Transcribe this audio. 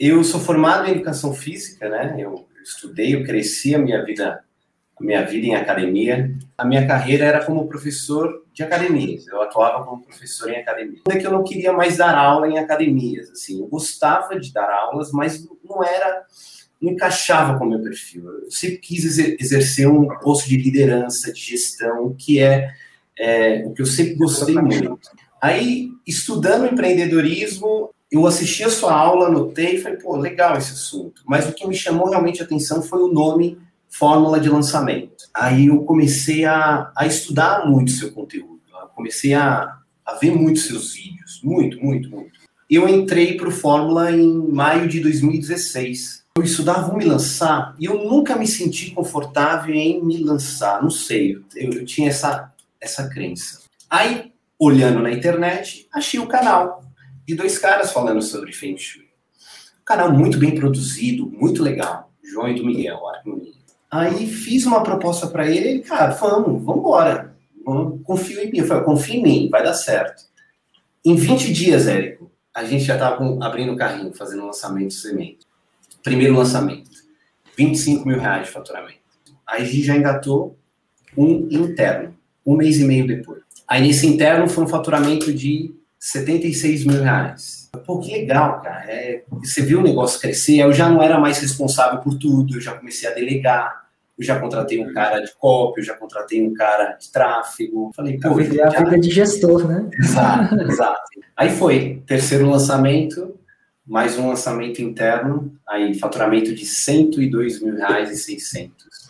Eu sou formado em educação física, né? Eu estudei, eu cresci a minha vida, a minha vida em academia. A minha carreira era como professor de academias. Eu atuava como professor em academia. É que eu não queria mais dar aula em academias, assim. Eu gostava de dar aulas, mas não era não encaixava com o meu perfil. Eu sempre quis exercer um posto de liderança, de gestão, que é, é o que eu sempre gostei muito. Aí, estudando empreendedorismo, eu assisti a sua aula, anotei e falei, pô, legal esse assunto. Mas o que me chamou realmente a atenção foi o nome Fórmula de Lançamento. Aí eu comecei a, a estudar muito seu conteúdo, eu comecei a, a ver muitos seus vídeos, muito, muito, muito. Eu entrei para o Fórmula em maio de 2016 eu estudava, vou me lançar, e eu nunca me senti confortável em me lançar, não sei, eu, eu tinha essa, essa crença. Aí, olhando na internet, achei o canal de dois caras falando sobre Feng Shui. Um canal muito bem produzido, muito legal, João e do Miguel, Arconia. Aí fiz uma proposta para ele, cara, vamos, vamos embora, confio em mim, eu falei, confio em mim, vai dar certo. Em 20 dias, Érico, a gente já estava abrindo o carrinho, fazendo lançamento de semente primeiro lançamento. 25 mil reais de faturamento. Aí a gente já engatou um interno, um mês e meio depois. Aí nesse interno foi um faturamento de 76 mil reais. Pô, que legal, cara. É, você viu o negócio crescer, eu já não era mais responsável por tudo, eu já comecei a delegar, eu já contratei um cara de cópia, eu já contratei um cara de tráfego. Falei, pô. Já... a vida de gestor, né? Exato, exato. Aí foi, terceiro lançamento, mais um lançamento interno, aí faturamento de 102 mil reais e 600.